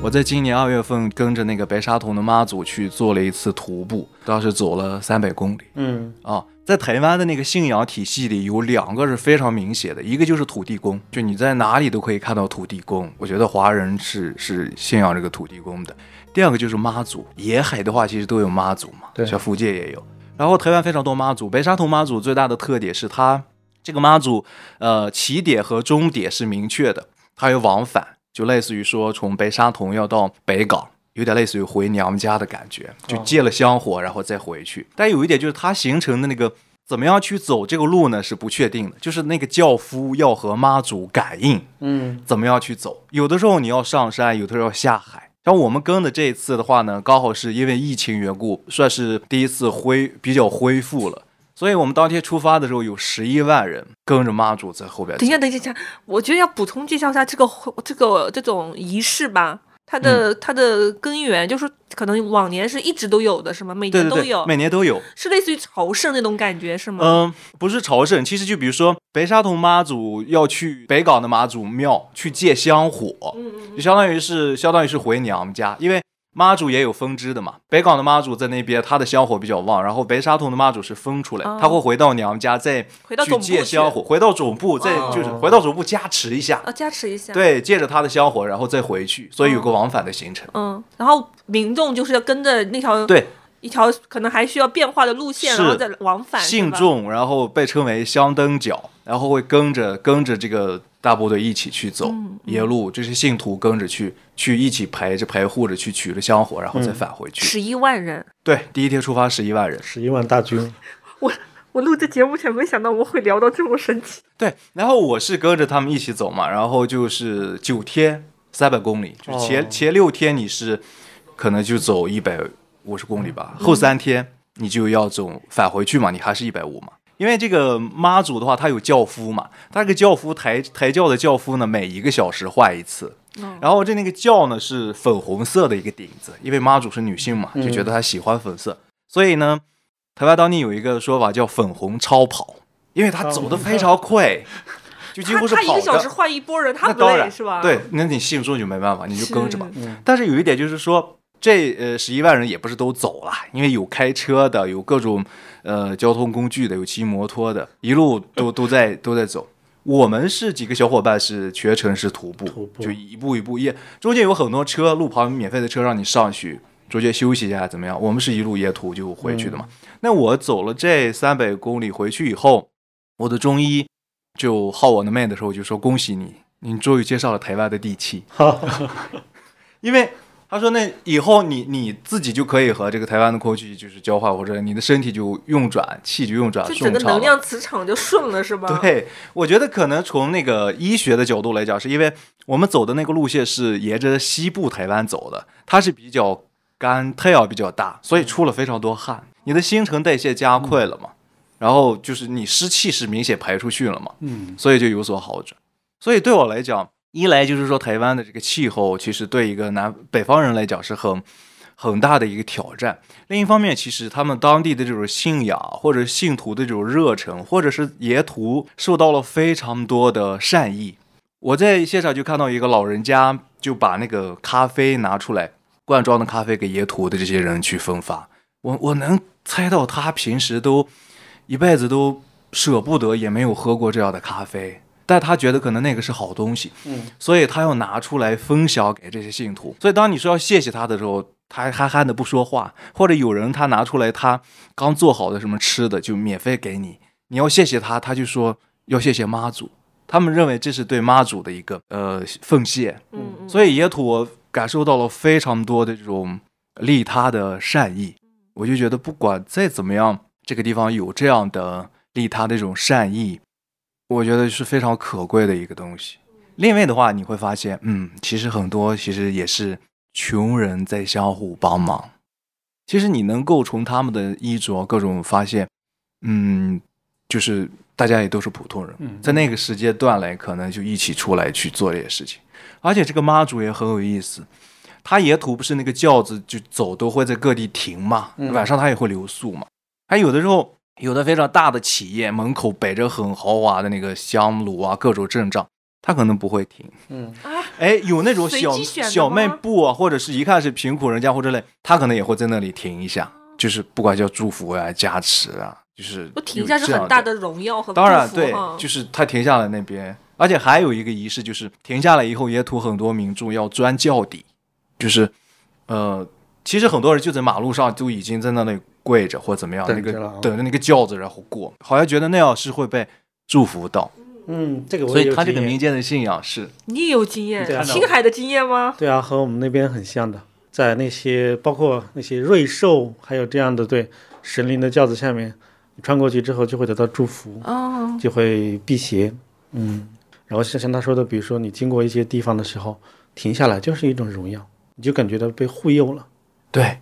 我在今年二月份跟着那个白沙屯的妈祖去做了一次徒步，当时走了三百公里嗯啊。在台湾的那个信仰体系里，有两个是非常明显的，一个就是土地公，就你在哪里都可以看到土地公。我觉得华人是是信仰这个土地公的。第二个就是妈祖，沿海的话其实都有妈祖嘛，对像福建也有。然后台湾非常多妈祖，白沙屯妈祖最大的特点是它这个妈祖，呃，起点和终点是明确的，它有往返，就类似于说从白沙屯要到北港，有点类似于回娘家的感觉，就哦借了香火然后再回去。但有一点就是它形成的那个怎么样去走这个路呢是不确定的，就是那个轿夫要和妈祖感应，嗯怎么样去走。有的时候你要上山，有的时候要下海。像我们跟的这一次的话呢，刚好是因为疫情缘故，算是第一次恢比较恢复了，所以我们当天出发的时候有十一万人跟着妈祖在后边。等一下，等一下，等一下，我觉得要补充介绍一下这个这个这种仪式吧。它的、嗯它的根源就是可能往年是一直都有的，是吗？每对对对，年都有，每年都有。是类似于朝圣那种感觉，是吗？嗯，不是朝圣，其实就比如说白沙屯妈祖要去北港的妈祖庙去借香火，嗯嗯就相当于是相当于是回娘家，因为妈祖也有分支的嘛。北港的妈祖在那边，他的香火比较旺，然后白沙屯的妈祖是分出来，哦他会回到娘家再去借香火，回到总部再哦就是回到总部加持一下，啊，加持一下。，对，借着他的香火，然后再回去，所以有个往返的行程。嗯，然后民众就是要跟着那条对，一条可能还需要变化的路线，是然后再往返。信众，然后被称为香灯脚，然后会跟着跟着这个大部队一起去走，嗯沿路这些信徒跟着去，去一起陪着陪护着去取了香火，然后再返回去。十一万人。对，第一天出发十一万人，十一万大军，我我录这节目前没想到我会聊到这么神奇。对，然后我是跟着他们一起走嘛，然后就是九天三百公里，就前、哦前六天你是可能就走一百五十公里吧，后三天你就要走返回去嘛，你还是一百五嘛。因为这个妈祖的话，他有轿夫嘛，他这个轿夫抬抬轿的轿夫呢，每一个小时换一次。然后这那个轿呢是粉红色的一个顶子，因为妈祖是女性嘛，就觉得她喜欢粉色，所以呢，台湾当地有一个说法叫粉红超跑，因为她走的非常快，就几乎是跑他一个小时。换一波人，他不累是吧？对，那你信众就没办法，你就跟着吧。是但是有一点就是说，这呃十一万人也不是都走了，因为有开车的，有各种呃交通工具的，有骑摩托的，一路都 都在都在走。我们是几个小伙伴是全程是徒步，徒步就一步一步也中间有很多车，路旁免费的车让你上去，中间休息一下怎么样？我们是一路沿途就回去的嘛。那我走了这三百公里回去以后，我的中医就号我的妹的时候就说恭喜你，你终于介绍了台湾的地气。哈，因为他说那以后你你自己就可以和这个台湾的空气就是交换，或者你的身体就运转，气就运转就整。个能量磁场就顺了是吧？，对，我觉得可能从那个医学的角度来讲，是因为我们走的那个路线是沿着西部台湾走的，它是比较干，太阳比较大，所以出了非常多汗，你的新陈代谢加快了嘛，然后就是你湿气是明显排出去了嘛，嗯，所以就有所好转。所以对我来讲，一来就是说台湾的这个气候，其实对一个南北方人来讲是很很大的一个挑战。另一方面，其实他们当地的这种信仰或者信徒的这种热忱，或者是沿途受到了非常多的善意。我在现场就看到一个老人家就把那个咖啡拿出来，罐装的咖啡给沿途的这些人去分发。我我能猜到他平时都一辈子都舍不得，也没有喝过这样的咖啡，但他觉得可能那个是好东西，嗯，所以他要拿出来分享给这些信徒。所以当你说要谢谢他的时候，他还憨憨的不说话，或者有人他拿出来他刚做好的什么吃的就免费给你，你要谢谢他，他就说要谢谢妈祖，他们认为这是对妈祖的一个呃奉献，嗯嗯，所以野土我感受到了非常多的这种利他的善意，我就觉得不管再怎么样，这个地方有这样的利他的这种善意，我觉得是非常可贵的一个东西。另外的话，你会发现，嗯，其实很多其实也是穷人在相互帮忙。其实你能够从他们的衣着各种发现，嗯，就是大家也都是普通人，嗯在那个时间段来，可能就一起出来去做这些事情。而且这个妈祖也很有意思，他沿途不是那个轿子就走都会在各地停嘛，嗯晚上他也会留宿嘛。还有的时候，有的非常大的企业门口摆着很豪华的那个香炉啊，各种阵仗，他可能不会停。嗯，哎，有那种小小卖部啊，或者是一看是贫苦人家或者类，他可能也会在那里停一下，就是不管叫祝福啊、加持啊，就是我停一下是很大的荣耀和当然对，就是他停下来那边，而且还有一个仪式，就是停下来以后，也土很多民众要钻轿底，就是呃，其实很多人就在马路上就已经在那里跪着或怎么样，那个等着那个轿子然后过，好像觉得那样是会被祝福到，嗯，这个我所以他这个民间的信仰是你也有经验青海的经验吗？对啊，和我们那边很像的，在那些包括那些瑞兽，还有这样的对神灵的轿子下面，你穿过去之后就会得到祝福，哦，就会辟邪。嗯，然后像像他说的，比如说你经过一些地方的时候停下来，就是一种荣耀，你就感觉到被护佑了。对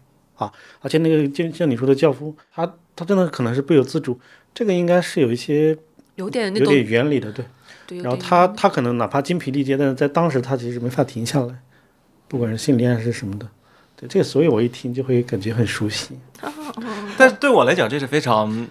而且那个就像你说的教夫，他他真的可能是不由自主，这个应该是有一些有点有点原理的，对。对，然后他他可能哪怕精疲力竭，但是在当时他其实没法停下来，不管是心理还是什么的。对这个，所以我一听就会感觉很熟悉。但是对我来讲，这是非常哦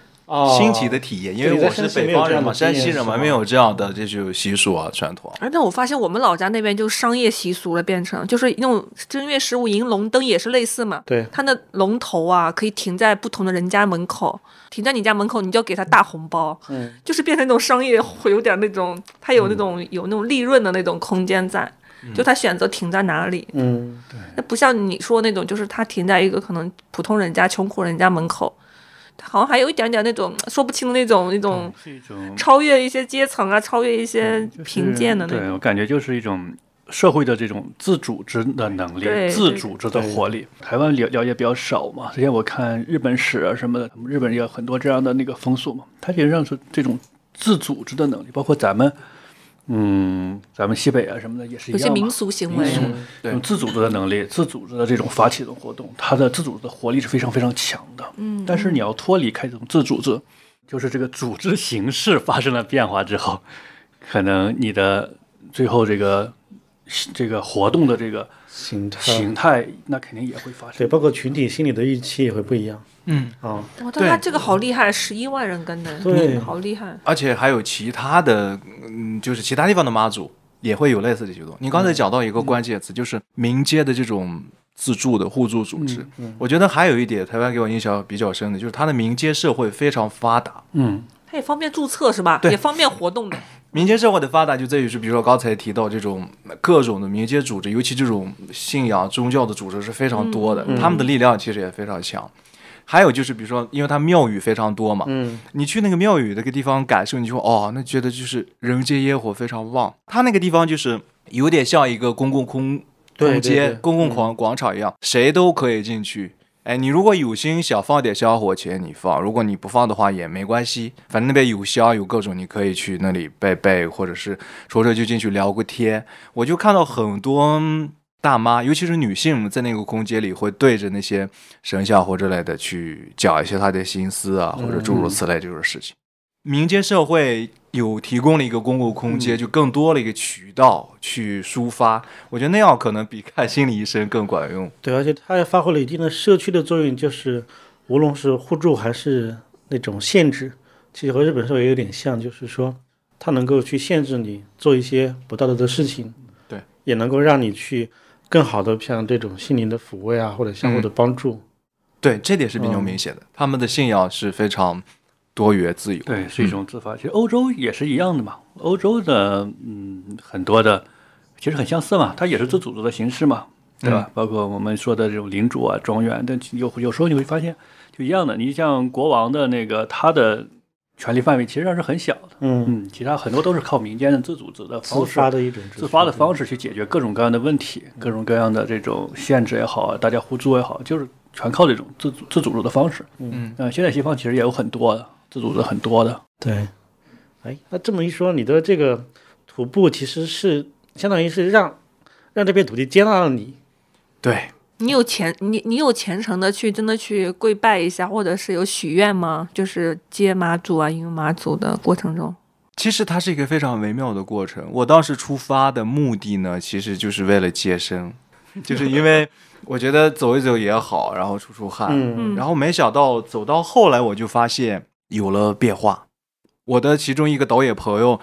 新奇的体验，因为我是北方人嘛，山西人嘛，没有这样的这种习俗啊传统。哎但我发现我们老家那边就商业习俗了，变成就是那种正月十五迎龙灯也是类似嘛。对，它的龙头啊，可以停在不同的人家门口，停在你家门口，你就要给他大红包，嗯，就是变成那种商业，会有点那种，它有那种、有那种利润的那种空间在，就他选择停在哪里，嗯，对那不像你说那种，就是他停在一个可能普通人家、穷苦人家门口，他好像还有一点点那种 说不清的那种那种超越一些阶层啊，超越一些贫贱的那种。对我感觉就是一种社会的这种自组织的能力对，自组织的活力。台湾了了解比较少嘛，之前我看日本史啊什么的，日本也有很多这样的那个风俗嘛，它实际上是这种自组织的能力，包括咱们。嗯，咱们西北啊什么的也是一样嘛有些民俗行为。民，俗对。自组织的能力、自组织的这种发起的活动，它的自组织的活力是非常非常强的。嗯，但是你要脱离开这种自组织，就是这个组织形式发生了变化之后，可能你的最后这个这个活动的这个形态，形态，那肯定也会发生对，包括群体心理的预期也会不一样嗯，啊。哇，但他这个好厉害，十一万人跟的，对好厉害。而且还有其他的，嗯，就是其他地方的妈祖也会有类似的举动。你刚才讲到一个关键词，就是民间的这种自助的互助组织。嗯我觉得还有一点，台湾给我印象比较深的，就是它的民间社会非常发达。嗯，它也方便注册是吧？对也方便活动的。民间社会的发达就在于是，比如说刚才提到这种各种的民间组织，尤其这种信仰宗教的组织是非常多的，他们的力量其实也非常强。还有就是，比如说，因为它庙宇非常多嘛，嗯，你去那个庙宇那个地方感受，你就说哦，那觉得就是人间烟火非常旺。它那个地方就是有点像一个公共空空对对对间、公共广广场一样，谁都可以进去。哎，你如果有心想放点香火钱，你放；如果你不放的话也没关系，反正那边有香有各种，你可以去那里拜拜，或者是说着就进去聊个天。我就看到很多大妈，尤其是女性，在那个空间里会对着那些神像或之类的去讲一些她的心思啊，或者诸如此类这种事情。民间社会有提供了一个公共空间，就更多了一个渠道去抒发。我觉得那样可能比看心理医生更管用。对，而且它也发挥了一定的社区的作用，就是无论是互助还是那种限制，其实和日本社会有点像，就是说它能够去限制你做一些不道德的事情，对，也能够让你去更好的像这种心灵的抚慰啊，或者相互的帮助。对，这点是比较明显的。他们的信仰是非常多元自由。对，是一种自发。其实欧洲也是一样的嘛，欧洲的嗯很多的其实很相似嘛，它也是自组织的形式嘛，对吧？包括我们说的这种领主啊、庄园，但有有时候你会发现就一样的。你像国王的那个他的权力范围其实上是很小的，嗯，嗯，其他很多都是靠民间的自组织的自方式发的一种自发的方式。去解决各种各样的问题，各种各样的这种限制也好啊，大家互助也好，就是全靠这种自组自组织的方式。嗯，呃，现在西方其实也有很多的自组的很多的，对，哎，那这么一说，你的这个徒步其实是相当于是让让这片土地接纳了你。对，你有虔你你有虔诚的去真的去跪拜一下，或者是有许愿吗？就是接妈祖啊、迎妈祖的过程中，其实它是一个非常微妙的过程。我当时出发的目的呢，其实就是为了接生，就是因为我觉得走一走也好，然后出出汗。嗯然后没想到走到后来，我就发现有了变化。我的其中一个导演朋友，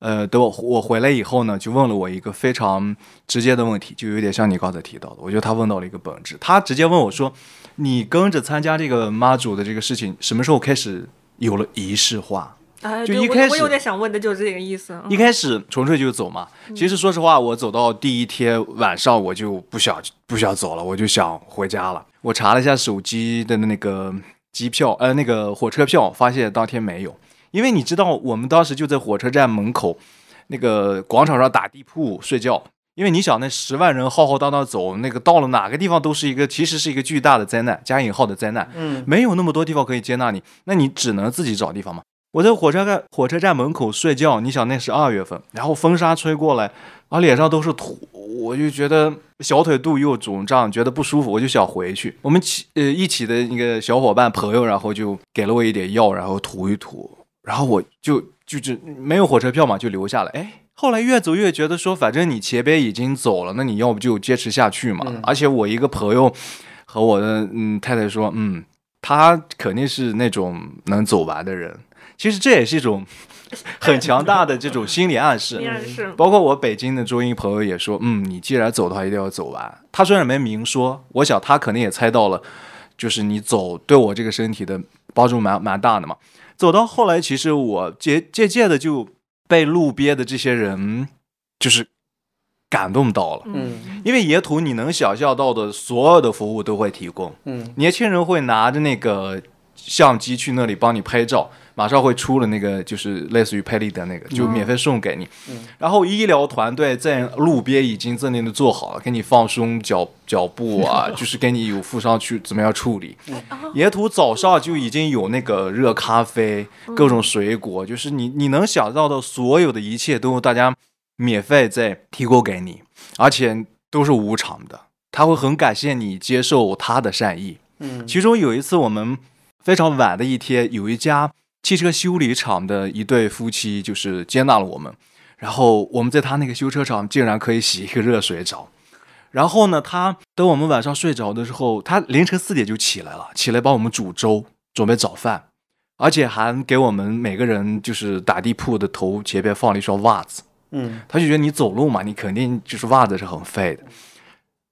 呃，等我我回来以后呢，就问了我一个非常直接的问题，就有点像你刚才提到的，我觉得他问到了一个本质。他直接问我说：“你跟着参加这个妈祖的这个事情，什么时候开始有了仪式化？”哎，就一开始我有点想问的就是这个意思。嗯一开始纯粹就走嘛。其实说实话，我走到第一天晚上，我就不想不想走了，我就想回家了。我查了一下手机的那个机票，呃，那个火车票，发现当天没有。因为你知道，我们当时就在火车站门口那个广场上打地铺睡觉。因为你想，那十万人浩浩荡荡走，那个到了哪个地方都是一个，其实是一个巨大的灾难，加引号的灾难。嗯，没有那么多地方可以接纳你，那你只能自己找地方嘛。我在火车站火车站门口睡觉，你想那是二月份，然后风沙吹过来，啊脸上都是土，我就觉得小腿肚又肿胀，觉得不舒服，我就想回去。我们起呃一起的那个小伙伴朋友，然后就给了我一点药，然后涂一涂，然后我就就就没有火车票嘛，就留下了。哎，后来越走越觉得说，反正你前边已经走了，那你要不就坚持下去嘛。嗯而且我一个朋友和我的嗯太太说，嗯，他肯定是那种能走完的人。其实这也是一种 很强大的这种心理暗示。包括我北京的中医朋友也说，嗯，你既然走的话，一定要走完。他虽然没明说，我想他肯定也猜到了，就是你走对我这个身体的帮助蛮蛮大的嘛。走到后来，其实我渐渐渐的就被路边的这些人就是感动到了，嗯因为野土你能想象到的所有的服务都会提供，嗯年轻人会拿着那个相机去那里帮你拍照，马上会出了那个就是类似于拍立得那个，就免费送给你。嗯然后医疗团队在路边已经在那里做好了，给你放松脚脚步啊，就是给你有负伤去怎么样处理。沿途早上就已经有那个热咖啡，各种水果，就是你你能想到的所有的一切都大家免费在提供给你，而且都是无偿的。他会很感谢你接受他的善意。嗯其中有一次我们非常晚的一天，有一家汽车修理厂的一对夫妻就是接纳了我们，然后我们在他那个修车厂竟然可以洗一个热水澡。然后呢，他等我们晚上睡着的时候，他凌晨四点就起来了，起来帮我们煮粥，准备早饭，而且还给我们每个人就是打地铺的头前边放了一双袜子。嗯他就觉得你走路嘛，你肯定就是袜子是很废的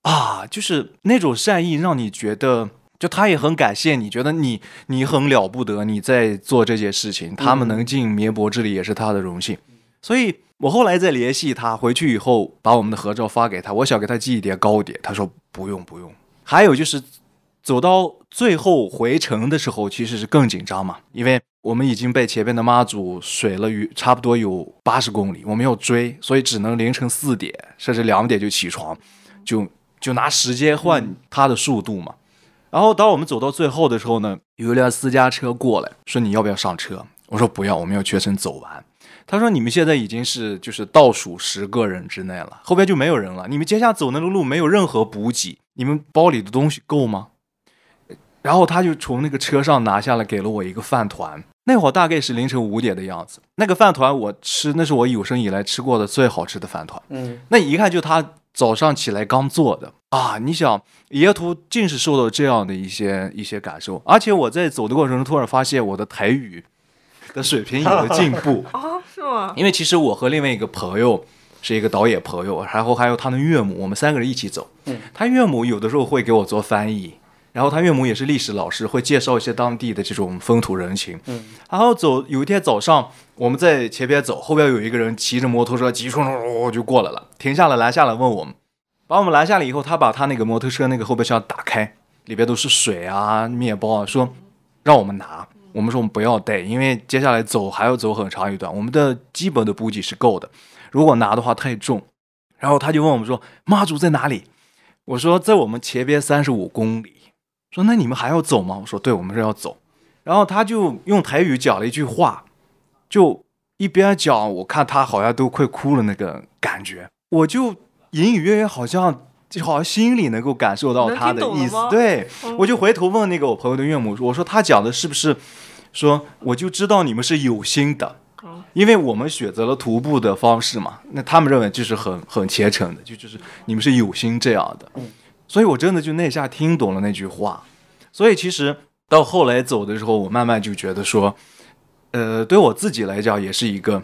啊，就是那种善意让你觉得，就他也很感谢你，觉得你你很了不得，你在做这件事情，他们能尽绵薄之力也是他的荣幸。所以我后来再联系他，回去以后把我们的合照发给他，我想给他寄一点糕点，他说不用不用。还有就是走到最后回程的时候，其实是更紧张嘛，因为我们已经被前面的妈祖水了有差不多有八十公里，我们要追，所以只能凌晨四点甚至两点就起床，就就拿时间换他的速度嘛。然后当我们走到最后的时候呢，有一辆私家车过来说你要不要上车？我说不要，我们要全程走完。他说你们现在已经是就是倒数十个人之内了，后边就没有人了。你们接下来走那个路没有任何补给，你们包里的东西够吗？然后他就从那个车上拿下来，给了我一个饭团。那会儿大概是凌晨五点的样子。那个饭团我吃，那是我有生以来吃过的最好吃的饭团。嗯那一看就他早上起来刚做的啊！你想，野图竟是受到这样的一些一些感受，而且我在走的过程中突然发现我的台语的水平有了进步。啊，是吗？因为其实我和另外一个朋友是一个导演朋友，然后还有他的岳母，我们三个人一起走。嗯他岳母有的时候会给我做翻译，然后他岳母也是历史老师，会介绍一些当地的这种风土人情。嗯然后走有一天早上，我们在前边走，后边有一个人骑着摩托车急冲冲冲就过来了，停下来拦下来问我们，把我们拦下来以后，他把他那个摩托车那个后备箱打开，里边都是水啊、面包啊，说让我们拿。我们说我们不要带，因为接下来走还要走很长一段，我们的基本的补给是够的。如果拿的话太重。然后他就问我们说：“妈祖在哪里？”我说：“在我们前边三十五公里。”说：“那你们还要走吗？”我说：“对，我们是要走。”然后他就用台语讲了一句话，就一边讲，我看他好像都快哭了那个感觉，我就隐隐约约好像就好像心里能够感受到他的意思对，嗯。我就回头问那个我朋友的岳母，我说他讲的是不是说我就知道你们是有心的嗯，因为我们选择了徒步的方式嘛，那他们认为就是很很虔诚的，就就是你们是有心这样的，所以我真的就那下听懂了那句话，所以其实到后来走的时候，我慢慢就觉得说，呃，对我自己来讲也是一个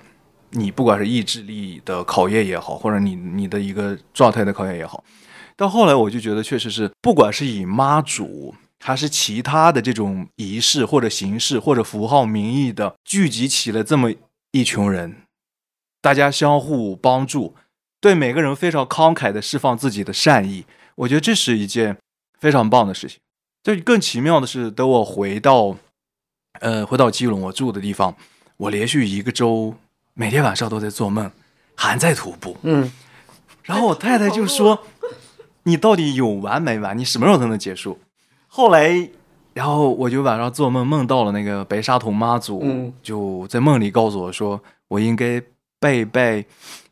你不管是意志力的考验也好，或者你你的一个状态的考验也好。到后来我就觉得，确实是，不管是以妈祖还是其他的这种仪式或者形式或者符号名义的聚集起了这么一群人，大家相互帮助，对每个人非常慷慨的释放自己的善意，我觉得这是一件非常棒的事情。就更奇妙的是，等我回到，呃，回到基隆我住的地方，我连续一个周每天晚上都在做梦，还在徒步。嗯，然后我太太就说：“你到底有完没完？你什么时候才能结束？”后来，然后我就晚上做梦，梦到了那个白沙屯妈祖，嗯就在梦里告诉我说，我应该拜一拜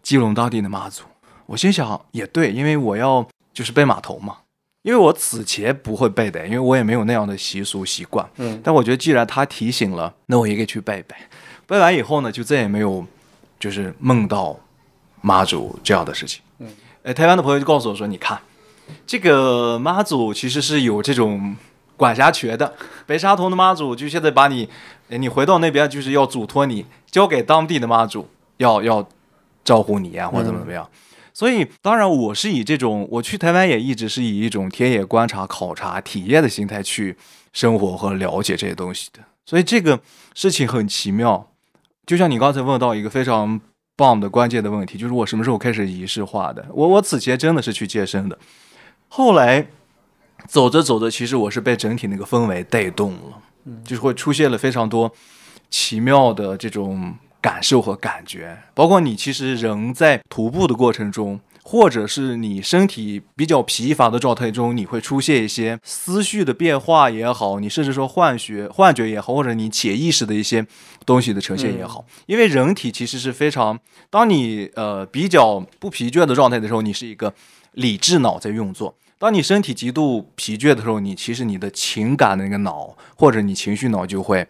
基隆当地的妈祖。我心想也对，因为我要就是拜码头嘛，因为我此前不会拜的，因为我也没有那样的习俗习惯。嗯但我觉得既然他提醒了，那我也可以去拜一拜。拜完以后呢，就再也没有就是梦到妈祖这样的事情。嗯，呃，台湾的朋友就告诉我说，你看这个妈祖其实是有这种管辖权的。北沙屯的妈祖就现在把你，呃你回到那边就是要嘱托你交给当地的妈祖，要要照顾你啊，或者怎么怎么样。所以，当然，我是以这种我去台湾也一直是以一种田野观察、考察、体验的心态去生活和了解这些东西的。所以这个事情很奇妙，就像你刚才问到一个非常棒的关键的问题，就是我什么时候开始仪式化的？我我此前真的是去健身的，后来走着走着，其实我是被整体那个氛围带动了，就是会出现了非常多奇妙的这种感受和感觉，包括你其实人在徒步的过程中。或者是你身体比较疲乏的状态中，你会出现一些思绪的变化也好，你甚至说幻觉、幻觉也好，或者你潜意识的一些东西的呈现也好，因为人体其实是非常，当你呃比较不疲倦的状态的时候，你是一个理智脑在运作；当你身体极度疲倦的时候，你其实你的情感的那个脑或者你情绪脑就会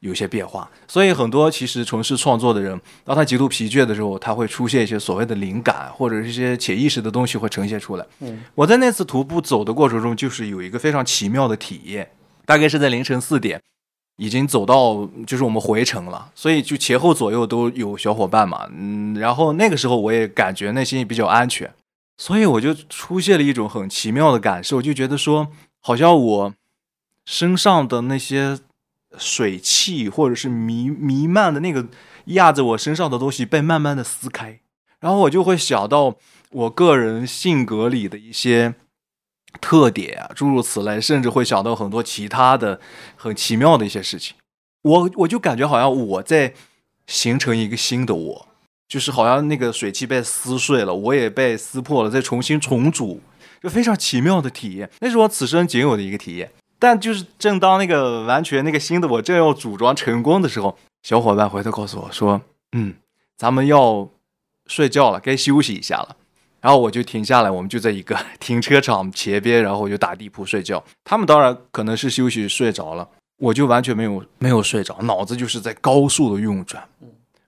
有些变化。所以很多其实从事创作的人，当他极度疲倦的时候，他会出现一些所谓的灵感或者是一些潜意识的东西会呈现出来。嗯，我在那次徒步走的过程中，就是有一个非常奇妙的体验，大概是在凌晨四点。已经走到就是我们回程了，所以就前后左右都有小伙伴嘛，嗯，然后那个时候我也感觉内心也比较安全，所以我就出现了一种很奇妙的感受，就觉得说好像我身上的那些水汽或者是弥弥漫的那个压在我身上的东西被慢慢的撕开，然后我就会想到我个人性格里的一些特点啊，诸如此类，甚至会想到很多其他的很奇妙的一些事情。我我就感觉好像我在形成一个新的我，就是好像那个水汽被撕碎了，我也被撕破了，再重新重组，就非常奇妙的体验。那是我此生仅有的一个体验。但就是正当那个完全那个新的我正要组装成功的时候，小伙伴回头告诉我说：“嗯，咱们要睡觉了，该休息一下了。”然后我就停下来，我们就在一个停车场前边，然后我就打地铺睡觉。他们当然可能是休息睡着了，我就完全没有没有睡着，脑子就是在高速的运转。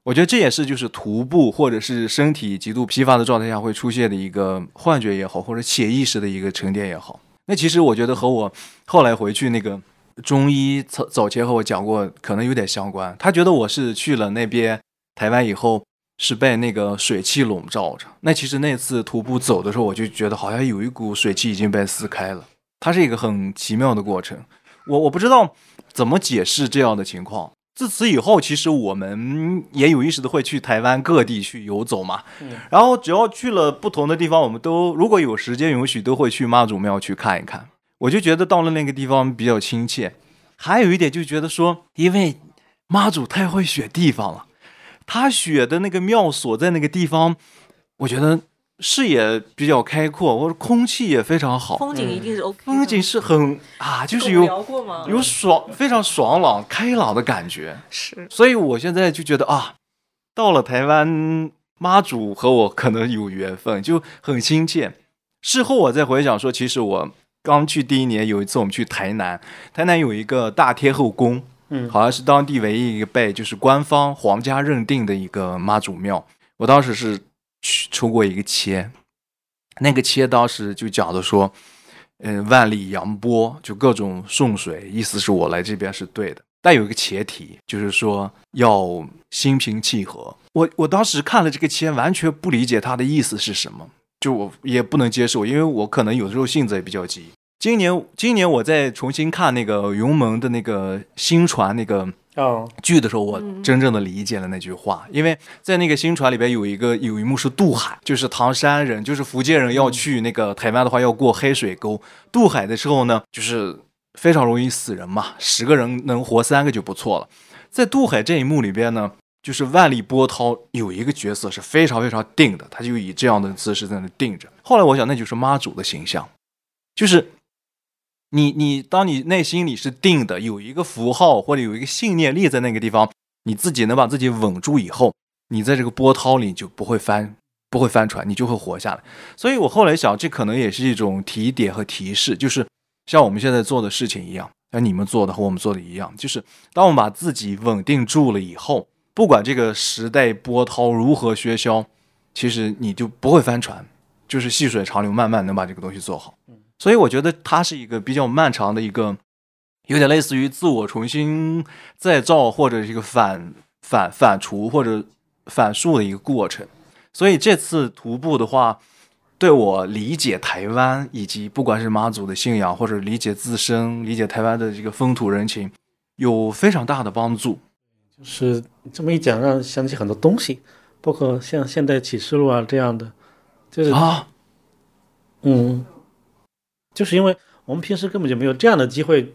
我觉得这也是就是徒步或者是身体极度疲乏的状态下会出现的一个幻觉也好，或者潜意识的一个沉淀也好。那其实我觉得和我后来回去那个中医早早前和我讲过，可能有点相关。他觉得我是去了那边台湾以后。是被那个水汽笼罩着。那其实那次徒步走的时候，我就觉得好像有一股水汽已经被撕开了。它是一个很奇妙的过程。我我不知道怎么解释这样的情况。自此以后，其实我们也有意识的会去台湾各地去游走嘛。然后只要去了不同的地方，我们都如果有时间允许，都会去妈祖庙去看一看。我就觉得到了那个地方比较亲切。还有一点就觉得说，因为妈祖太会选地方了。他选的那个庙所在那个地方，我觉得视野比较开阔，或者空气也非常好，风景一定是 OK。风景是很啊，就是有？有爽非常爽朗开朗的感觉。是所以我现在就觉得啊，到了台湾，妈祖和我可能有缘分，就很亲切。事后我再回想说，其实我刚去第一年，有一次我们去台南，台南有一个大天后宫。嗯好像是当地唯一一个被就是官方皇家认定的一个妈祖庙。我当时是去抽过一个签，那个签当时就讲的说，嗯、万里扬波，就各种送水，意思是我来这边是对的。但有一个前提，就是说要心平气和。我我当时看了这个签，完全不理解他的意思是什么，就我也不能接受，因为我可能有的时候性子也比较急。今年今年我在重新看那个云门的那个新传那个哦，剧的时候，我真正的理解了那句话，因为在那个新传里边有一个有一幕是渡海，就是唐山人，就是福建人要去那个台湾的话要过黑水沟，渡海的时候呢，就是非常容易死人嘛，十个人能活三个就不错了。在渡海这一幕里边呢，就是万里波涛有一个角色是非常非常定的，他就以这样的姿势在那定着。后来我想，那就是妈祖的形象，就是你你当你内心里是定的，有一个符号或者有一个信念立在那个地方，你自己能把自己稳住以后，你在这个波涛里就不会翻不会翻船，你就会活下来。所以我后来想，这可能也是一种提点和提示，就是像我们现在做的事情一样，像你们做的和我们做的一样，就是当我们把自己稳定住了以后，不管这个时代波涛如何喧嚣，其实你就不会翻船，就是细水长流，慢慢能把这个东西做好。所以我觉得它是一个比较漫长的一个，有点类似于自我重新再造或者是一个反反反刍或者反述的一个过程。所以这次徒步的话，对我理解台湾以及不管是妈祖的信仰，或者理解自身、理解台湾的这个风土人情，有非常大的帮助。就是这么一讲，让想起很多东西，包括像现代启示录啊这样的，就是啊，嗯，就是因为我们平时根本就没有这样的机会，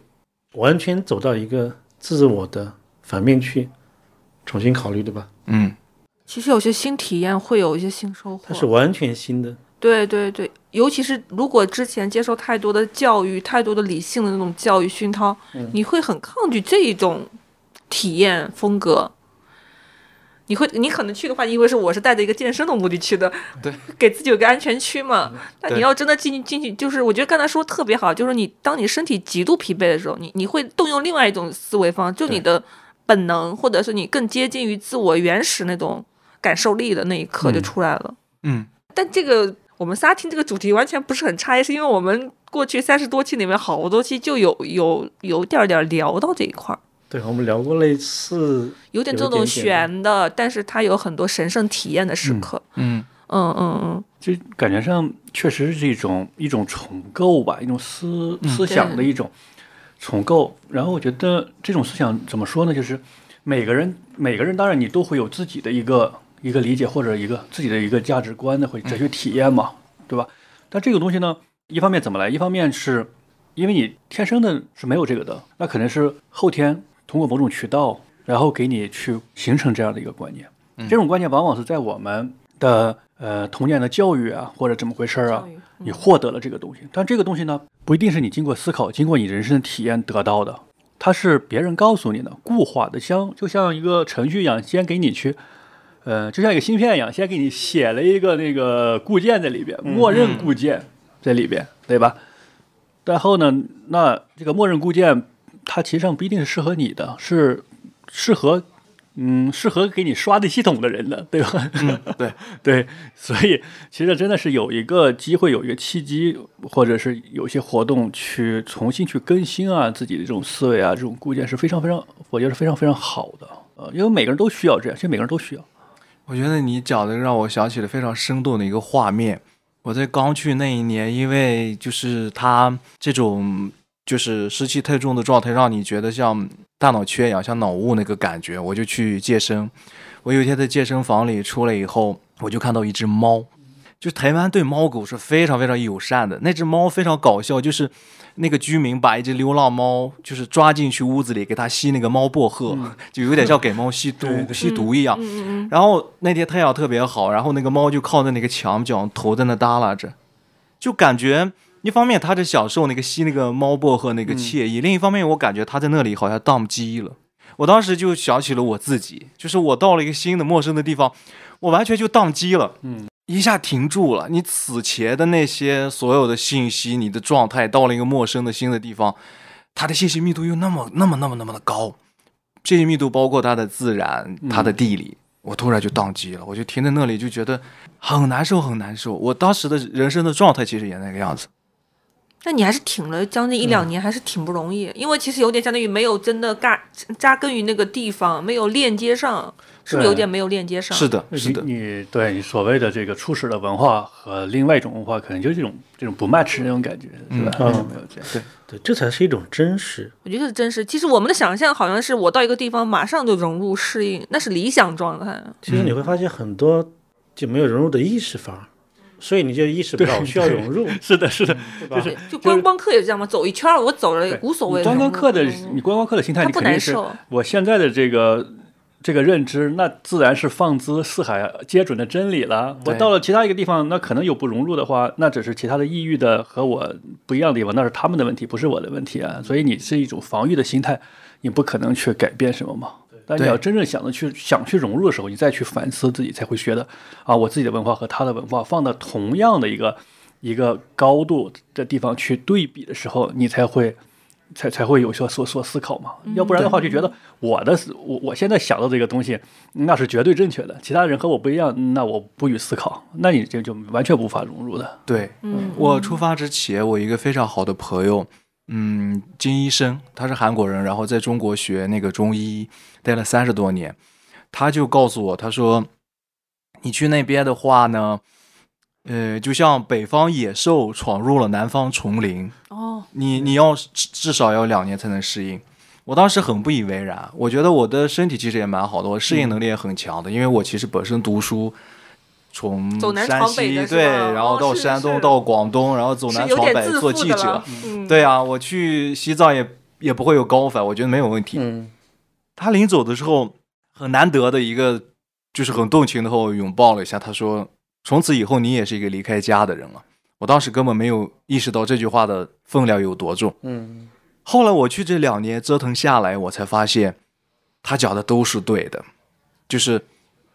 完全走到一个自我的反面去重新考虑，对吧？嗯，其实有些新体验会有一些新收获。它是完全新的，对对对，尤其是如果之前接受太多的教育、太多的理性的那种教育熏陶，你会很抗拒这一种体验风格。你会，你可能去的话，因为是我是带着一个健身的目的去的，对，给自己有个安全区嘛。那你要真的进进去，就是我觉得刚才说特别好，就是你当你身体极度疲惫的时候，你你会动用另外一种思维方式，就你的本能，或者是你更接近于自我原始那种感受力的那一刻就出来了。嗯，但这个我们仨听这个主题完全不是很差异，是因为我们过去三十多期里面好多期就有有有点点聊到这一块儿，对，我们聊过类似，有点这种有点点悬的，但是它有很多神圣体验的时刻。嗯，嗯嗯嗯，就感觉上确实是一种一种重构吧，一种思思想的一种重构。然后我觉得这种思想怎么说呢？就是每个人每个人当然你都会有自己的一个一个理解或者一个自己的一个价值观的或者哲学体验嘛，对吧？但这个东西呢，一方面怎么来？一方面是因为你天生的是没有这个的，那可能是后天通过某种渠道，然后给你去形成这样的一个观念。这种观念往往是在我们的呃童年的教育啊，或者怎么回事儿啊你获得了这个东西。但这个东西呢，不一定是你经过思考、经过你人生的体验得到的，它是别人告诉你的，固化的，像就像一个程序一样，先给你去。呃，就像一个芯片一样，先给你写了一个那个固件在里边，默认固件在里边，对吧？然后呢，那这个默认固件，它其实上不一定是适合你的，是适合嗯适合给你刷的系统的人的，对吧？对对，所以其实真的是有一个机会，有一个契机，或者是有一些活动去重新去更新啊自己的这种思维啊，这种固件是非常非常，我觉得是非常非常好的。呃，因为每个人都需要这样，其实每个人都需要。我觉得你讲的让我想起了非常生动的一个画面。我在刚去那一年，因为就是他这种就是湿气太重的状态，让你觉得像大脑缺氧、像脑雾那个感觉，我就去健身。我有一天在健身房里出来以后，我就看到一只猫，就台湾对猫狗是非常非常友善的。那只猫非常搞笑，就是那个居民把一只流浪猫就是抓进去屋子里给它吸那个猫薄荷，就有点像给猫吸毒、吸毒一样。然后那天太阳特别好，然后那个猫就靠在那个墙角，头在那耷拉着，就感觉一方面他在享受那个吸那个猫薄荷那个惬意，另一方面我感觉他在那里好像宕机了。我当时就想起了我自己，就是我到了一个新的陌生的地方，我完全就宕机了，嗯，一下停住了。你此前的那些所有的信息，你的状态到了一个陌生的新的地方，它的信息密度又那么那么那么那么的高，这些密度包括它的自然、它的地理，我突然就宕机了，我就停在那里，就觉得很难受，很难受。我当时的人生的状态其实也那个样子。那你还是挺了将近一两年，还是挺不容易，因为其实有点相当于没有真的扎扎根于那个地方，没有链接上，是不是有点没有链接上？是的，是的，你你对你所谓的这个初始的文化和另外一种文化，可能就是这种这种不 match 那种感觉，是吧？嗯为什么有这样？对，这才是一种真实。我觉得是真实。其实我们的想象好像是我到一个地方马上就融入适应，那是理想状态。其实你会发现很多就没有融入的意识反而，所以你就意识不到需要融入，是的，是的，对吧？对就观光客也是这样嘛，走一圈儿我走了也无所谓。观光客的嗯你观光客的心态，他不你肯定是难受。我现在的这个这个认知，那自然是放之四海皆准的真理了。我到了其他一个地方，那可能有不融入的话，那只是其他的异域的和我不一样的地方，那是他们的问题，不是我的问题啊。所以你是一种防御的心态，你不可能去改变什么嘛。但你要真正想着去想去融入的时候，你再去反思自己，才会觉得啊，我自己的文化和他的文化放到同样的一个一个高度的地方去对比的时候，你才会才才会有所所所思考嘛。要不然的话，就觉得我的我我现在想到这个东西那是绝对正确的，其他人和我不一样，那我不予思考，那你这就完全无法融入的。对，嗯，我出发之前，我一个非常好的朋友，嗯，金医生，他是韩国人，然后在中国学那个中医，待了三十多年。他就告诉我，他说，你去那边的话呢，呃，就像北方野兽闯入了南方丛林，哦，你你要至至少要两年才能适应。我当时很不以为然，我觉得我的身体其实也蛮好的，我适应能力也很强的，因为我其实本身读书。从走南山西对，然后到山东，是到广东，然后走南闯北做记者对啊，我去西藏也也不会有高反，我觉得没有问题。嗯，他临走的时候很难得的一个，就是很动情的和我拥抱了一下。他说：“从此以后你也是一个离开家的人了。”我当时根本没有意识到这句话的分量有多重。嗯，后来我去这两年折腾下来，我才发现他讲的都是对的，就是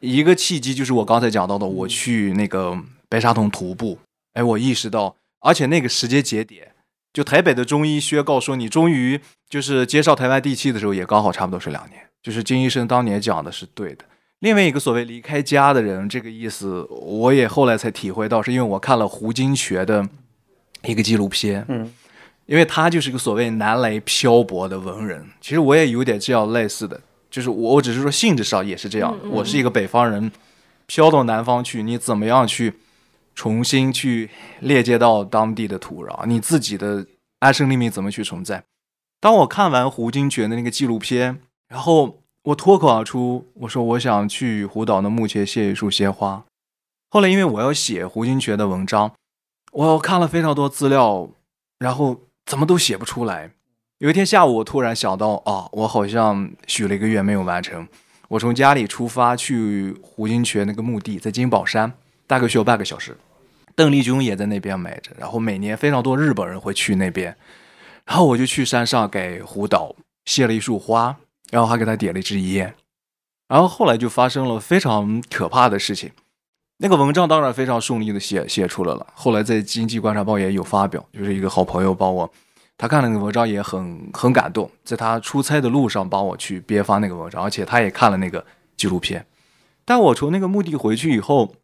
一个契机，就是我刚才讲到的，我去那个白沙屯徒步，哎，我意识到，而且那个时间节点，就台北的中医宣告说你终于就是介绍台湾地气的时候，也刚好差不多是两年，就是金医生当年讲的是对的。另外一个所谓离开家的人，这个意思我也后来才体会到，是因为我看了胡金铨的一个纪录片，嗯，因为他就是个所谓南来漂泊的文人，其实我也有点这样类似的，就是我我只是说性质上也是这样，嗯嗯我是一个北方人，飘到南方去，你怎么样去重新去链接到当地的土壤，你自己的安身立命怎么去存在？当我看完胡金铨的那个纪录片，然后我脱口而出，我说我想去胡岛的墓前献一束鲜花。后来因为我要写胡金铨的文章，我看了非常多资料，然后怎么都写不出来。有一天下午，我突然想到，啊，我好像许了一个愿没有完成。我从家里出发去胡金铨那个墓地，在金宝山，大概需要半个小时。邓丽君也在那边埋着，然后每年非常多日本人会去那边，然后我就去山上给胡导献了一束花，然后还给他点了一支烟，然后后来就发生了非常可怕的事情。那个文章当然非常顺利的写写出来了，后来在《经济观察报》也有发表，就是一个好朋友帮我，他看了那个文章也很很感动，在他出差的路上帮我去编发那个文章，而且他也看了那个纪录片。但我从那个墓地回去以后，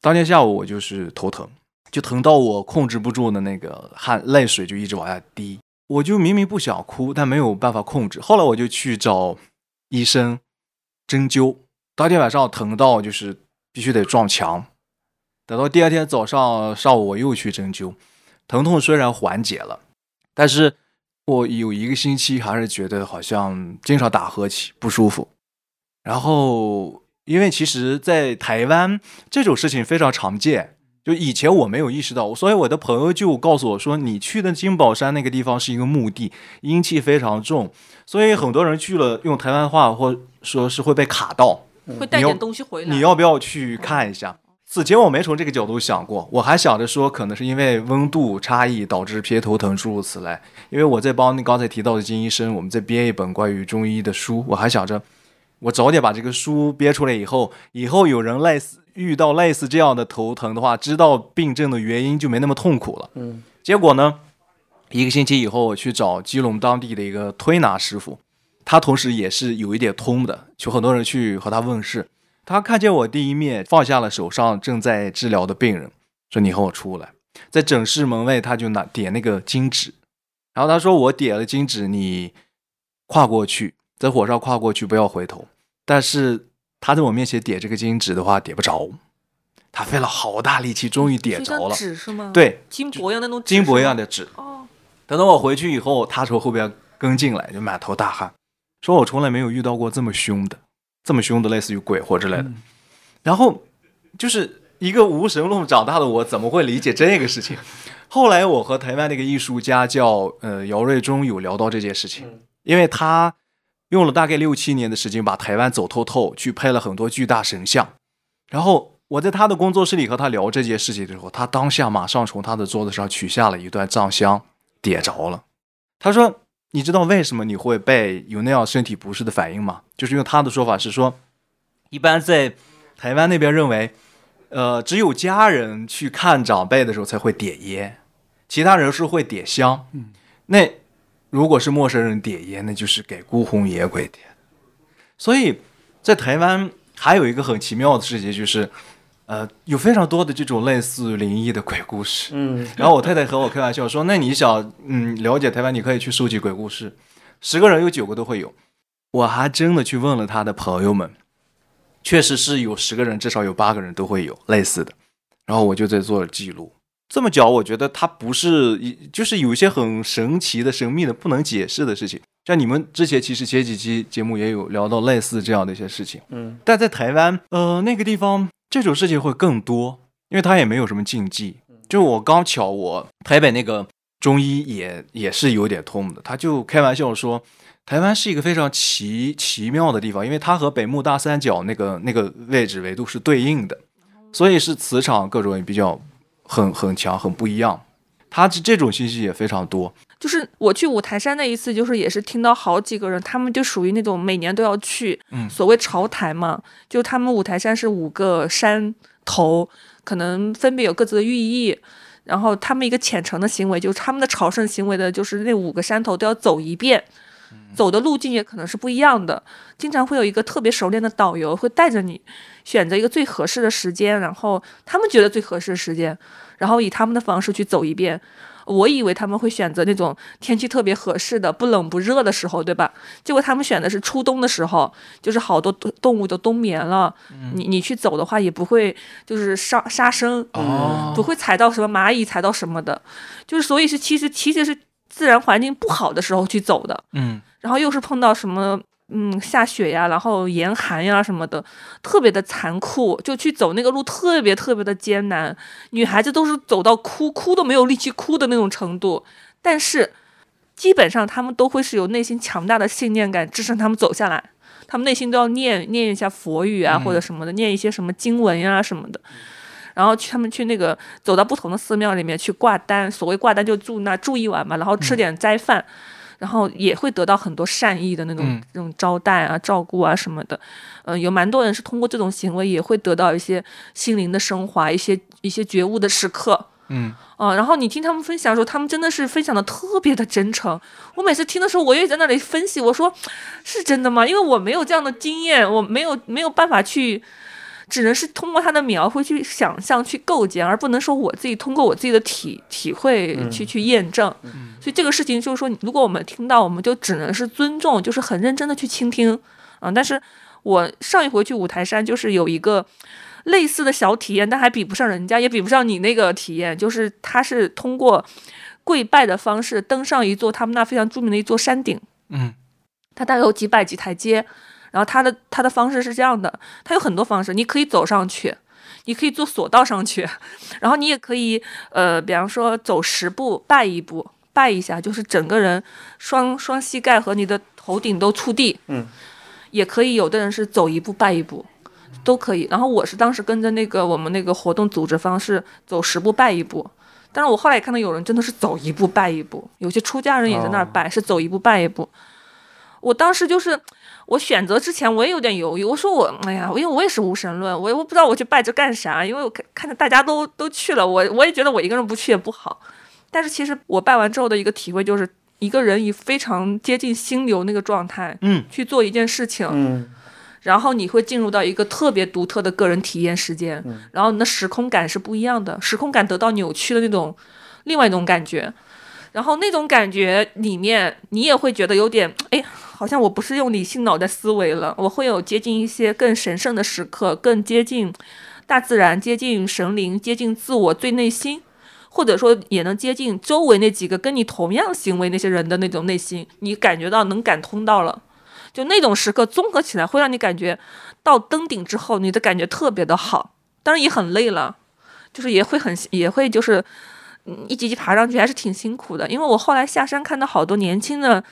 当天下午我就是头疼，就疼到我控制不住的那个汗泪水就一直往下滴，我就明明不想哭，但没有办法控制。后来我就去找医生针灸，当天晚上疼到就是必须得撞墙。等到第二天早上上午我又去针灸，疼痛虽然缓解了，但是我有一个星期还是觉得好像经常打呵气，不舒服。然后因为其实，在台湾这种事情非常常见，就以前我没有意识到，所以我的朋友就告诉我说，你去的金宝山那个地方是一个墓地，阴气非常重，所以很多人去了用台湾话或说是会被卡到。你要会带点东西回来。你要不要去看一下？此前我没从这个角度想过，我还想着说，可能是因为温度差异导致偏头疼，诸如此类。因为我在帮你刚才提到的金医生，我们在编一本关于中医的书，我还想着，我早点把这个书编出来以后，以后有人类似遇到类似这样的头疼的话，知道病症的原因就没那么痛苦了。嗯，结果呢，一个星期以后，我去找基隆当地的一个推拿师傅，他同时也是有一点通的，就很多人去和他问事。他看见我第一面，放下了手上正在治疗的病人，说：“你和我出来。”在诊室门外他就拿点那个金纸，然后他说我点了金纸，你跨过去，在火上跨过去，不要回头。但是他在我面前点这个金纸的话，点不着。他费了好大力气，终于点着了。纸是吗？，对，金箔一样的那种纸金箔一样的纸。哦，等到我回去以后，他从后边跟进来，就满头大汗，说我从来没有遇到过这么凶的，这么凶的，类似于鬼或之类的。然后就是一个无神论长大的我，怎么会理解这个事情？后来我和台湾那个艺术家叫呃姚瑞忠有聊到这件事情，因为他用了大概六七年的时间把台湾走透透，去拍了很多巨大神像。然后我在他的工作室里和他聊这件事情的时候，他当下马上从他的桌子上取下了一段藏香，点着了。他说：“你知道为什么你会被有那样身体不适的反应吗？就是用他的说法是说，一般在台湾那边认为，呃，只有家人去看长辈的时候才会点烟，其他人是会点香。嗯，那如果是陌生人点烟，那就是给孤魂野鬼点。所以在台湾还有一个很奇妙的事情，就是呃，有非常多的这种类似灵异的鬼故事。嗯，然后我太太和我开玩笑说：“那你想，嗯，了解台湾，你可以去收集鬼故事，十个人有九个都会有。”我还真的去问了他的朋友们，确实是有十个人，至少有八个人都会有类似的。然后我就在做记录。这么讲，我觉得它不是一，就是有一些很神奇的、神秘的、不能解释的事情。像你们之前其实前几期节目也有聊到类似这样的一些事情。嗯，但在台湾，呃，那个地方这种事情会更多，因为他也没有什么禁忌。就我刚巧，我台北那个中医也也是有点痛的，他就开玩笑说，台湾是一个非常奇奇妙的地方，因为它和北木大三角那个那个位置维度是对应的，所以是磁场各种也比较很很强，很不一样。它这这种信息也非常多，就是我去五台山那一次，就是也是听到好几个人，他们就属于那种每年都要去，嗯所谓朝台嘛，就他们五台山是五个山头，可能分别有各自的寓意。然后他们一个虔诚的行为，就是他们的朝圣行为的，就是那五个山头都要走一遍，走的路径也可能是不一样的。经常会有一个特别熟练的导游会带着你，选择一个最合适的时间，然后他们觉得最合适的时间，然后以他们的方式去走一遍。我以为他们会选择那种天气特别合适的、不冷不热的时候，对吧？结果他们选的是初冬的时候，就是好多动动物都冬眠了，你你去走的话也不会就是杀杀生，哦不会踩到什么蚂蚁、踩到什么的，就是所以是其实其实是自然环境不好的时候去走的，嗯。然后又是碰到什么嗯下雪呀，然后严寒呀什么的，特别的残酷，就去走那个路特别特别的艰难，女孩子都是走到哭哭都没有力气哭的那种程度，但是基本上他们都会是有内心强大的信念感支撑他们走下来。他们内心都要念念一下佛语啊，嗯或者什么的，念一些什么经文呀、什么的。然后去他们去那个走到不同的寺庙里面去挂单，所谓挂单就住那住一晚嘛，然后吃点斋饭，然后也会得到很多善意的那种、嗯这种招待啊、照顾啊什么的。嗯、有蛮多人是通过这种行为也会得到一些心灵的升华，一些一些觉悟的时刻。嗯啊、然后你听他们分享的时候，他们真的是分享的特别的真诚。我每次听的时候，我也在那里分析，我说是真的吗？因为我没有这样的经验，我没有没有办法去，只能是通过他的描绘去想象、去构建，而不能说我自己通过我自己的体体会去、去验证。所以这个事情就是说，如果我们听到，我们就只能是尊重，就是很认真的去倾听啊、但是我上一回去五台山，就是有一个。类似的小体验，但还比不上人家，也比不上你那个体验。就是他是通过跪拜的方式登上一座他们那非常著名的一座山顶，嗯它大概有几百级台阶。然后他的他的方式是这样的，他有很多方式，你可以走上去，你可以坐索道上去，然后你也可以呃，比方说走十步拜一步，拜一下，就是整个人双双膝盖和你的头顶都触地。嗯，也可以，有的人是走一步拜一步。都可以。然后我是当时跟着那个我们那个活动组织方式走十步拜一步，但是我后来也看到有人真的是走一步拜一步，有些出家人也在那儿拜，是走一步拜一步。我当时就是我选择之前我也有点犹豫，我说我哎呀，因为我也是无神论，我我不知道我去拜这干啥，因为我看看着大家都都去了，我我也觉得我一个人不去也不好。但是其实我拜完之后的一个体会就是，一个人以非常接近心流那个状态嗯去做一件事情，嗯然后你会进入到一个特别独特的个人体验时间，嗯然后你的时空感是不一样的，时空感得到扭曲的那种另外一种感觉，然后那种感觉里面你也会觉得有点哎。好像我不是用理性脑袋思维了，我会有接近一些更神圣的时刻，更接近大自然、接近神灵、接近自我最内心，或者说也能接近周围那几个跟你同样行为那些人的那种内心，你感觉到能感通到了，就那种时刻综合起来会让你感觉到登顶之后，你的感觉特别的好，当然也很累了，就是也会很也会就是。嗯，一级级爬上去还是挺辛苦的，因为我后来下山看到好多年轻的，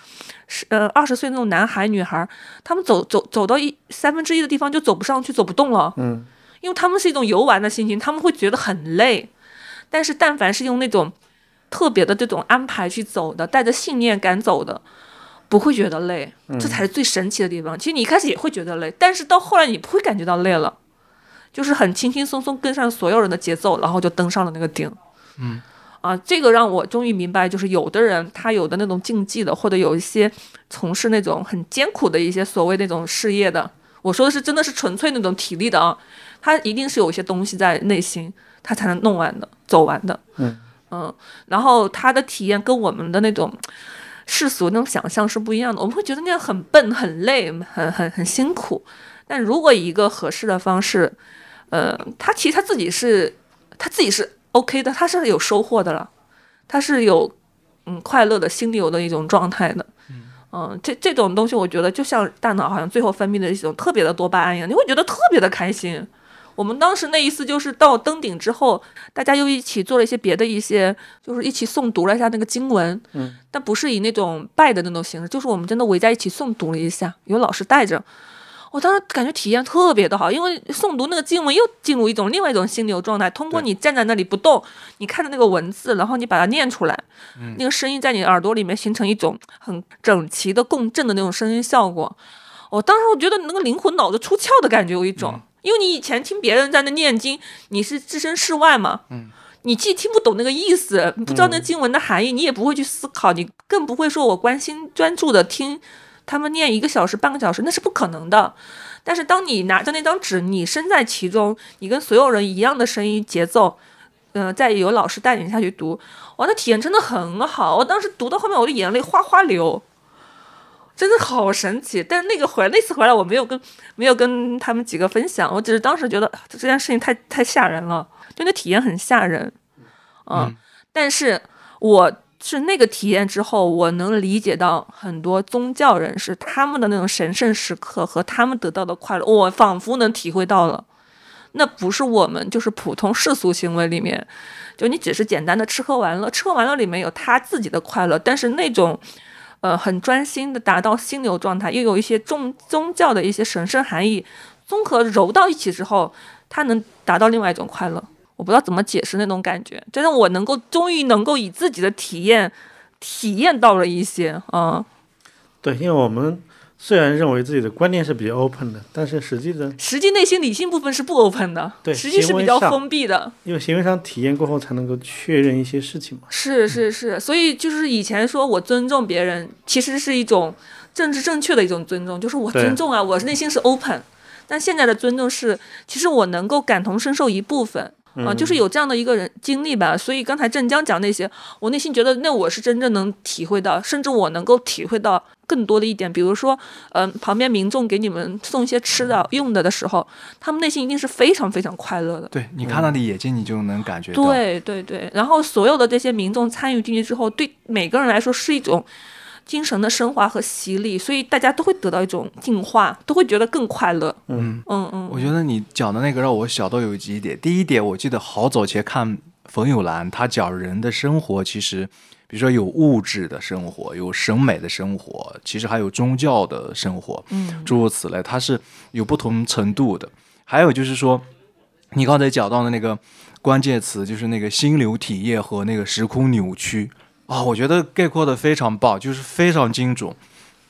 是呃二十岁那种男孩女孩，他们走走走到一三分之一的地方就走不上去，走不动了。嗯，因为他们是一种游玩的心情，他们会觉得很累。但是但凡是用那种特别的这种安排去走的，带着信念感走的，不会觉得累，这才是最神奇的地方。其实你一开始也会觉得累，但是到后来你不会感觉到累了，就是很轻轻松松跟上所有人的节奏，然后就登上了那个顶。嗯。啊，这个让我终于明白，就是有的人他有的那种竞技的，或者有一些从事那种很艰苦的一些所谓那种事业的，我说的是真的是纯粹那种体力的啊，他一定是有一些东西在内心，他才能弄完的，走完的。嗯嗯，然后他的体验跟我们的那种世俗那种想象是不一样的，我们会觉得那样很笨、很累、很很很辛苦。但如果以一个合适的方式，呃，他其实他自己是他自己是。OK 的，他是有收获的了，他是有嗯快乐的心流的一种状态的，嗯，这这种东西我觉得就像大脑好像最后分泌的一种特别的多巴胺一样，你会觉得特别的开心。我们当时那一次就是到登顶之后，大家又一起做了一些别的一些，就是一起诵读了一下那个经文，嗯，但不是以那种拜的那种形式，就是我们真的围在一起诵读了一下，有老师带着。我当时感觉体验特别的好，因为诵读那个经文又进入一种另外一种心流状态。通过你站在那里不动，你看着那个文字，然后你把它念出来，那个声音在你耳朵里面形成一种很整齐的共振的那种声音效果。我当时我觉得那个灵魂脑子出窍的感觉有一种，因为你以前听别人在那念经，你是置身事外嘛，嗯，你既听不懂那个意思，不知道那经文的含义，你也不会去思考，你更不会说我关心专注的听。他们念一个小时、半个小时，那是不可能的。但是当你拿着那张纸，你身在其中，你跟所有人一样的声音节奏，嗯、呃，再有老师带领下去读，哇，那体验真的很好。我当时读到后面，我的眼泪哗哗流，真的好神奇。但是那个回来那次回来，我没有跟没有跟他们几个分享，我只是当时觉得这件事情太太吓人了，就那体验很吓人，嗯，但是我。是那个体验之后，我能理解到很多宗教人士他们的那种神圣时刻和他们得到的快乐，我仿佛能体会到了。那不是我们就是普通世俗行为里面，就你只是简单的吃喝玩乐，吃喝玩乐里面有他自己的快乐，但是那种呃很专心的达到心流状态，又有一些宗宗教的一些神圣含义，综合揉到一起之后，他能达到另外一种快乐。我不知道怎么解释那种感觉，真的我能够终于能够以自己的体验体验到了一些啊、嗯。对，因为我们虽然认为自己的观念是比较 open 的，但是实际的实际内心理性部分是不 open 的，对，实际是比较封闭的。因为行为上体验过后才能够确认一些事情嘛。是是是，所以就是以前说我尊重别人，其实是一种政治正确的一种尊重，就是我尊重啊，我内心是 open。但现在的尊重是，其实我能够感同身受一部分。啊，就是有这样的一个人经历吧，所以刚才镇江讲那些，我内心觉得那我是真正能体会到，甚至我能够体会到更多的一点，比如说，嗯、呃，旁边民众给你们送一些吃的、用的的时候，他们内心一定是非常非常快乐的。对你看他的眼睛，你就能感觉到。对对对，然后所有的这些民众参与进去之后，对每个人来说是一种。精神的升华和洗礼，所以大家都会得到一种净化，都会觉得更快乐。嗯嗯嗯，我觉得你讲的那个让我想到有几点。第一点，我记得好早前看冯友兰，他讲人的生活，其实比如说有物质的生活，有审美的生活，其实还有宗教的生活，嗯，诸如此类，它是有不同程度的。还有就是说，你刚才讲到的那个关键词，就是那个心流体验和那个时空扭曲。啊、哦，我觉得概括的非常棒，就是非常精准。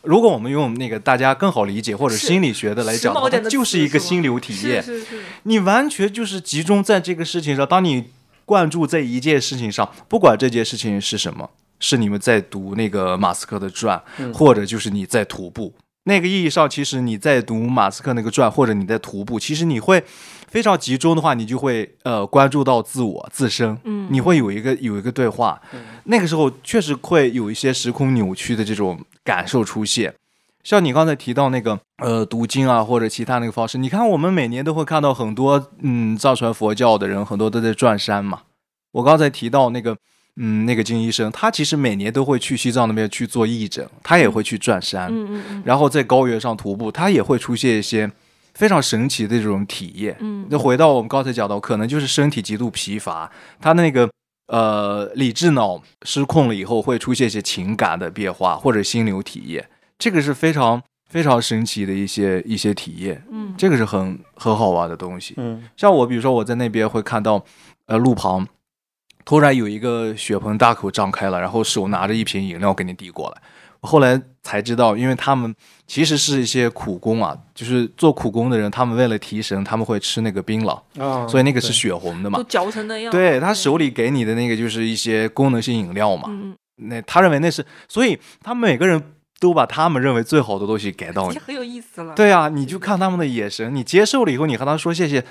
如果我们用那个大家更好理解或者心理学的来讲就是一个心流体验。是是是，你完全就是集中在这个事情上。当你灌注在一件事情上，不管这件事情是什么，是你们在读那个马斯克的传，嗯、或者就是你在徒步，那个意义上，其实你在读马斯克那个传，或者你在徒步，其实你会非常集中的话，你就会呃关注到自我自身，嗯。你会有一个有一个对话，那个时候确实会有一些时空扭曲的这种感受出现。像你刚才提到那个呃读经啊，或者其他那个方式，你看我们每年都会看到很多嗯藏传佛教的人，很多都在转山嘛。我刚才提到那个嗯那个金医生，他其实每年都会去西藏那边去做义诊，他也会去转山，嗯嗯嗯。然后在高原上徒步，他也会出现一些非常神奇的这种体验。嗯那回到我们刚才讲到，可能就是身体极度疲乏，他那个呃理智脑失控了以后，会出现一些情感的变化或者心流体验，这个是非常非常神奇的一些一些体验，嗯这个是很很好玩的东西。嗯像我，比如说我在那边会看到，呃，路旁突然有一个血盆大口张开了，然后手拿着一瓶饮料给你递过来。我后来才知道，因为他们其实是一些苦工啊，就是做苦工的人，他们为了提神，他们会吃那个槟榔，啊，所以那个是血红的嘛都。嚼成那样。对他手里给你的那个就是一些功能性饮料嘛，嗯，那他认为那是，所以他们每个人都把他们认为最好的东西给到你。很有意思了。对啊，你就看他们的眼神，你接受了以后，你和他说谢谢，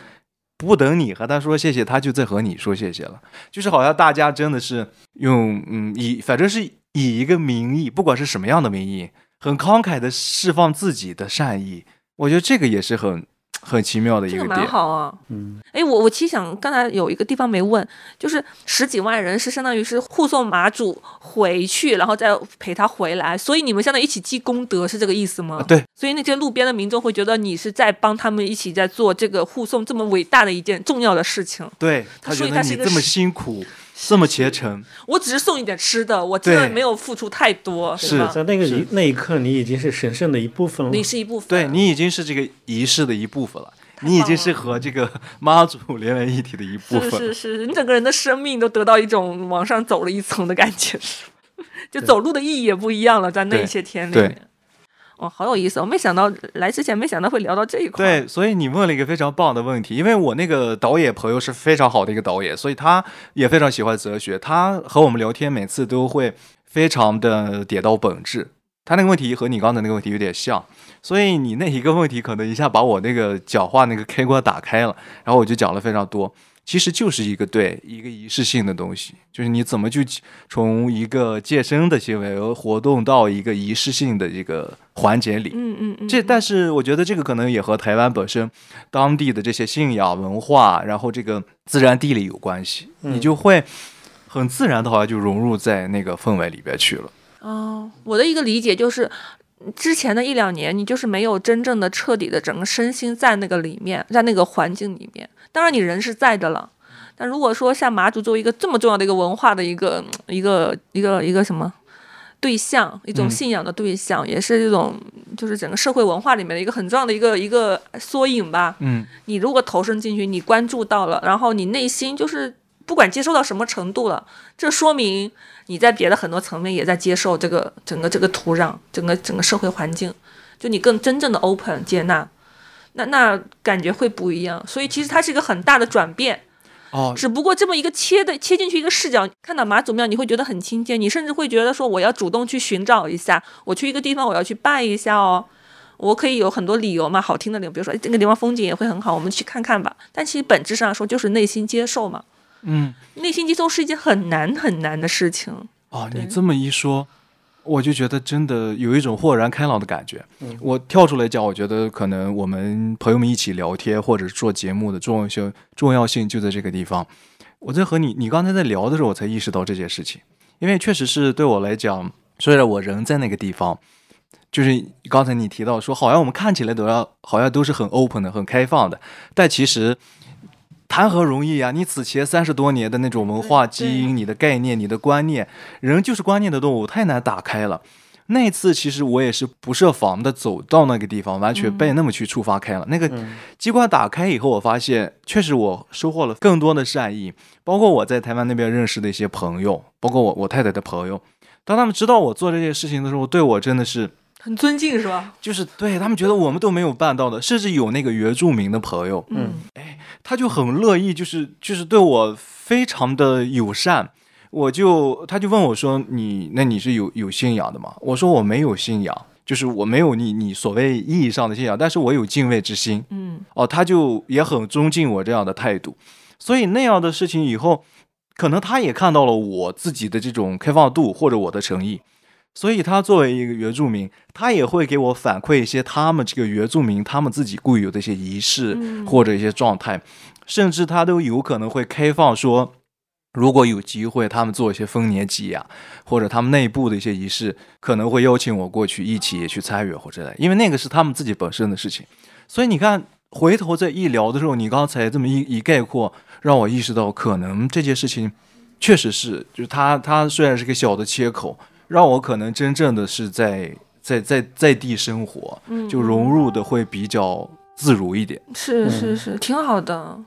不等你和他说谢谢，他就在和你说谢谢了。就是好像大家真的是用嗯以反正是以一个名义，不管是什么样的名义，很慷慨的释放自己的善意。我觉得这个也是很很奇妙的一这个点。好啊。嗯哎，我我其实想，刚才有一个地方没问，就是十几万人是相当于是护送马主回去，然后再陪他回来，所以你们相当于一起积功德，是这个意思吗？啊对，所以那些路边的民众会觉得你是在帮他们一起在做这个护送这么伟大的一件重要的事情。对他觉所以他是一个得你这么辛苦，这么虔诚，我只是送一点吃的，我真的没有付出太多，是吧？在那个一那一刻，你已经是神圣的一部分了。你是一部分，对你已经是这个仪式的一部分了，你已经是和这个妈祖连为一体的一部分。是是是，你整个人的生命都得到一种往上走了一层的感觉，是就走路的意义也不一样了，在那对些天里面。哦，好有意思！我没想到来之前没想到会聊到这一块。，对，所以你问了一个非常棒的问题，因为我那个导演朋友是非常好的一个导演，所以他也非常喜欢哲学，他和我们聊天每次都会非常的点到本质。他那个问题和你刚才那个问题有点像，所以你那一个问题可能一下把我那个讲话那个开关打开了，然后我就讲了非常多。其实就是一个对一个仪式性的东西，就是你怎么去从一个健身的行为活动到一个仪式性的一个环节里。嗯嗯嗯，这但是我觉得这个可能也和台湾本身当地的这些信仰文化，然后这个自然地理有关系，你就会很自然的好像就融入在那个氛围里边去了。哦，我的一个理解就是，之前的一两年，你就是没有真正的彻底的整个身心在那个里面，在那个环境里面。当然，你人是在的了。但如果说像马祖作为一个这么重要的一个文化的一个一个一个一个什么对象，一种嗯信仰的对象，也是这种就是整个社会文化里面的一个很重要的一个一个缩影吧。嗯，你如果投身进去，你关注到了，然后你内心就是不管接受到什么程度了，这说明你在别的很多层面也在接受这个整个这个土壤，整个整个社会环境，就你更真正的 open 接纳，那那感觉会不一样。所以其实它是一个很大的转变，哦，只不过这么一个切的切进去一个视角，看到妈祖庙，你会觉得很亲切，你甚至会觉得说我要主动去寻找一下，我去一个地方我要去拜一下哦。我可以有很多理由嘛，好听的理由，比如说哎这个地方风景也会很好，我们去看看吧。但其实本质上说就是内心接受嘛，嗯，内心接受是一件很难很难的事情。哦，你这么一说，我就觉得真的有一种豁然开朗的感觉。我跳出来讲，我觉得可能我们朋友们一起聊天或者做节目的重要性重要性就在这个地方。我在和你你刚才在聊的时候，我才意识到这件事情，因为确实是对我来讲，虽然我人在那个地方，就是刚才你提到说，好像我们看起来都要好像都是很 open 的、很开放的，但其实谈何容易啊！你此前三十多年的那种文化基因、你的概念、你的观念，人就是观念的动物，太难打开了。那次，其实我也是不设防的走到那个地方，完全被那么去触发开了。那个机关打开以后，我发现确实我收获了更多的善意，包括我在台湾那边认识的一些朋友，包括我我太太的朋友。当他们知道我做这件事情的时候，对我真的是很尊敬是吧？就是对他们觉得我们都没有办到的，甚至有那个原住民的朋友，嗯，他就很乐意，就是就是对我非常的友善。我就他就问我说：“你那你是有有信仰的吗？”我说：“我没有信仰，就是我没有你你所谓意义上的信仰，但是我有敬畏之心。嗯哦，他就也很尊敬我这样的态度，所以那样的事情以后，可能他也看到了我自己的这种开放度或者我的诚意，所以他作为一个原住民，他也会给我反馈一些他们这个原住民他们自己固有的一些仪式嗯或者一些状态，甚至他都有可能会开放说。如果有机会，他们做一些丰年祭呀、或者他们内部的一些仪式，可能会邀请我过去一起去参与或者因为那个是他们自己本身的事情。所以你看，回头再一聊的时候，你刚才这么一一概括，让我意识到，可能这件事情确实是，就是他他虽然是个小的切口，让我可能真正的是在在在在地生活，嗯，就融入的会比较自如一点。是嗯是是，挺好的。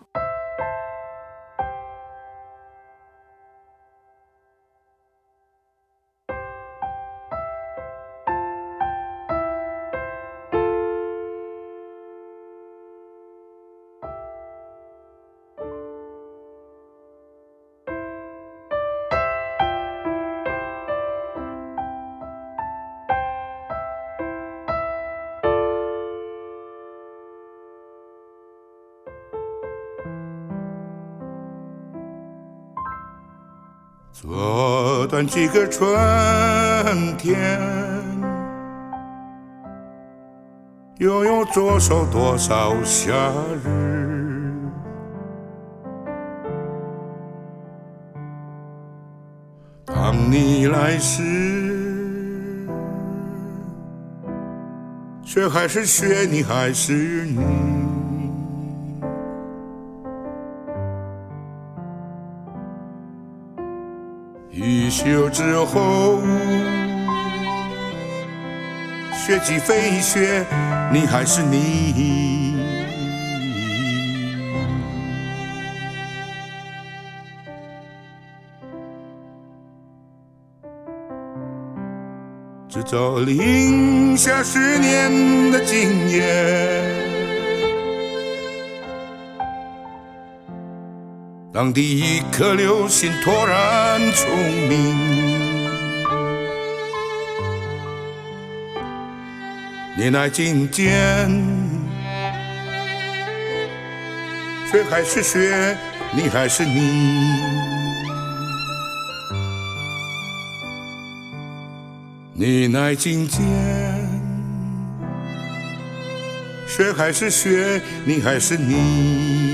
短短几个春天，又有多少多少夏日？当你来时，雪还是雪，你还是你。一宿之后，雪霁飞雪，你还是你。制造零下十年的经验。当第一颗流星突然聪明，年来今天，雪还是雪，你还是你。你来今天，雪还是雪，你还是你。